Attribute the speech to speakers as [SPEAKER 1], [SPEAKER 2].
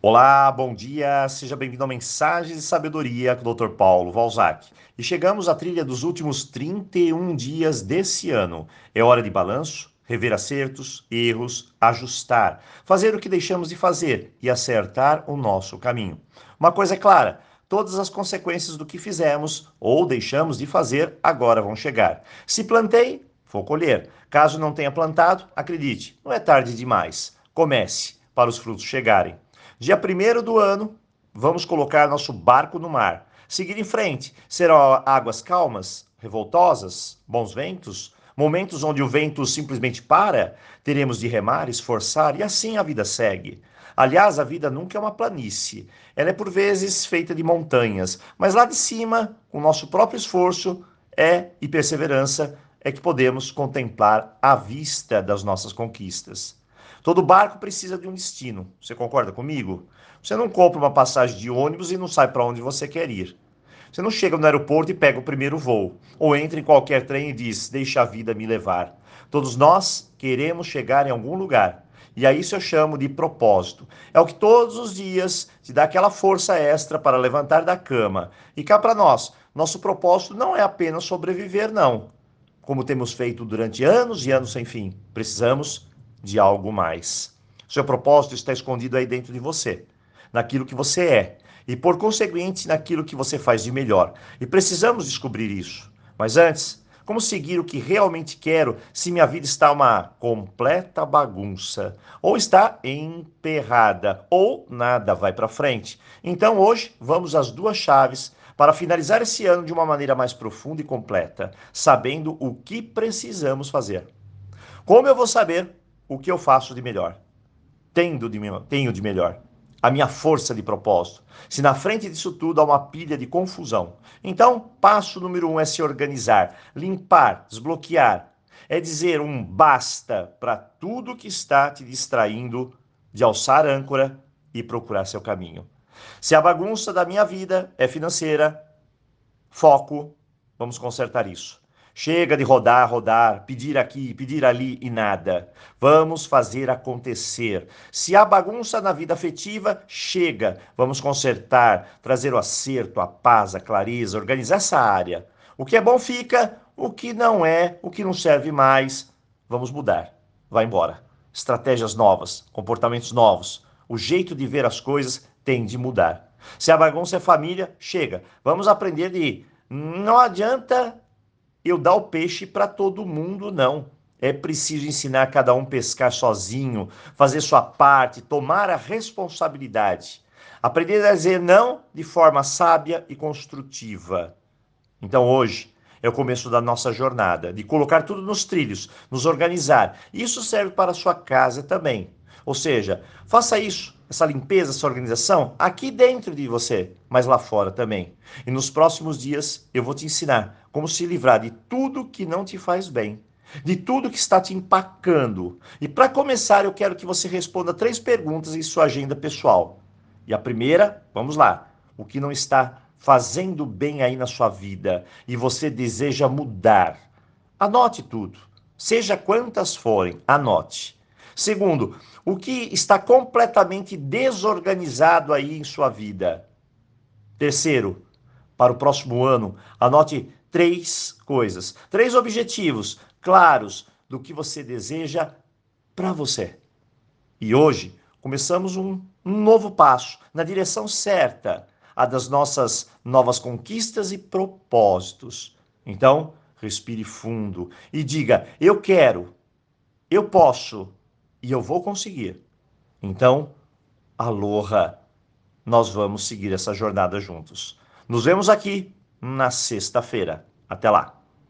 [SPEAKER 1] Olá, bom dia, seja bem-vindo a Mensagens de Sabedoria com o Dr. Paulo Valzac. E chegamos à trilha dos últimos 31 dias desse ano. É hora de balanço, rever acertos, erros, ajustar, fazer o que deixamos de fazer e acertar o nosso caminho. Uma coisa é clara: todas as consequências do que fizemos ou deixamos de fazer agora vão chegar. Se plantei, vou colher. Caso não tenha plantado, acredite, não é tarde demais. Comece para os frutos chegarem. Dia 1 do ano, vamos colocar nosso barco no mar. Seguir em frente. Serão águas calmas, revoltosas, bons ventos, momentos onde o vento simplesmente para, teremos de remar, esforçar e assim a vida segue. Aliás, a vida nunca é uma planície. Ela é por vezes feita de montanhas, mas lá de cima, com nosso próprio esforço, é e perseverança é que podemos contemplar a vista das nossas conquistas. Todo barco precisa de um destino. Você concorda comigo? Você não compra uma passagem de ônibus e não sai para onde você quer ir. Você não chega no aeroporto e pega o primeiro voo, ou entra em qualquer trem e diz: Deixa a vida me levar. Todos nós queremos chegar em algum lugar. E a isso eu chamo de propósito. É o que todos os dias te dá aquela força extra para levantar da cama. E cá para nós, nosso propósito não é apenas sobreviver, não. Como temos feito durante anos e anos sem fim. Precisamos de algo mais. Seu propósito está escondido aí dentro de você, naquilo que você é e, por conseguinte, naquilo que você faz de melhor. E precisamos descobrir isso. Mas antes, como seguir o que realmente quero se minha vida está uma completa bagunça, ou está emperrada, ou nada vai para frente? Então hoje vamos às duas chaves para finalizar esse ano de uma maneira mais profunda e completa, sabendo o que precisamos fazer. Como eu vou saber o que eu faço de melhor, tendo de, tenho de melhor, a minha força de propósito. Se na frente disso tudo há uma pilha de confusão. Então, passo número um é se organizar, limpar, desbloquear. É dizer um basta para tudo que está te distraindo de alçar âncora e procurar seu caminho. Se a bagunça da minha vida é financeira, foco, vamos consertar isso. Chega de rodar, rodar, pedir aqui, pedir ali e nada. Vamos fazer acontecer. Se há bagunça na vida afetiva, chega. Vamos consertar, trazer o acerto, a paz, a clareza, organizar essa área. O que é bom fica, o que não é, o que não serve mais, vamos mudar. Vai embora. Estratégias novas, comportamentos novos. O jeito de ver as coisas tem de mudar. Se a bagunça é família, chega. Vamos aprender de não adianta eu dar o peixe para todo mundo, não. É preciso ensinar cada um a pescar sozinho, fazer sua parte, tomar a responsabilidade. Aprender a dizer não de forma sábia e construtiva. Então hoje é o começo da nossa jornada, de colocar tudo nos trilhos, nos organizar. Isso serve para a sua casa também. Ou seja, faça isso, essa limpeza, essa organização aqui dentro de você, mas lá fora também. E nos próximos dias eu vou te ensinar como se livrar de tudo que não te faz bem, de tudo que está te empacando. E para começar, eu quero que você responda três perguntas em sua agenda pessoal. E a primeira, vamos lá, o que não está fazendo bem aí na sua vida e você deseja mudar? Anote tudo, seja quantas forem, anote. Segundo, o que está completamente desorganizado aí em sua vida. Terceiro, para o próximo ano, anote três coisas, três objetivos claros do que você deseja para você. E hoje começamos um, novo passo na direção certa, a das nossas novas conquistas e propósitos. Então, respire fundo e diga: Eu quero, eu posso, e eu vou conseguir. Então, aloha, nós vamos seguir essa jornada juntos. Nos vemos aqui na sexta-feira. Até lá!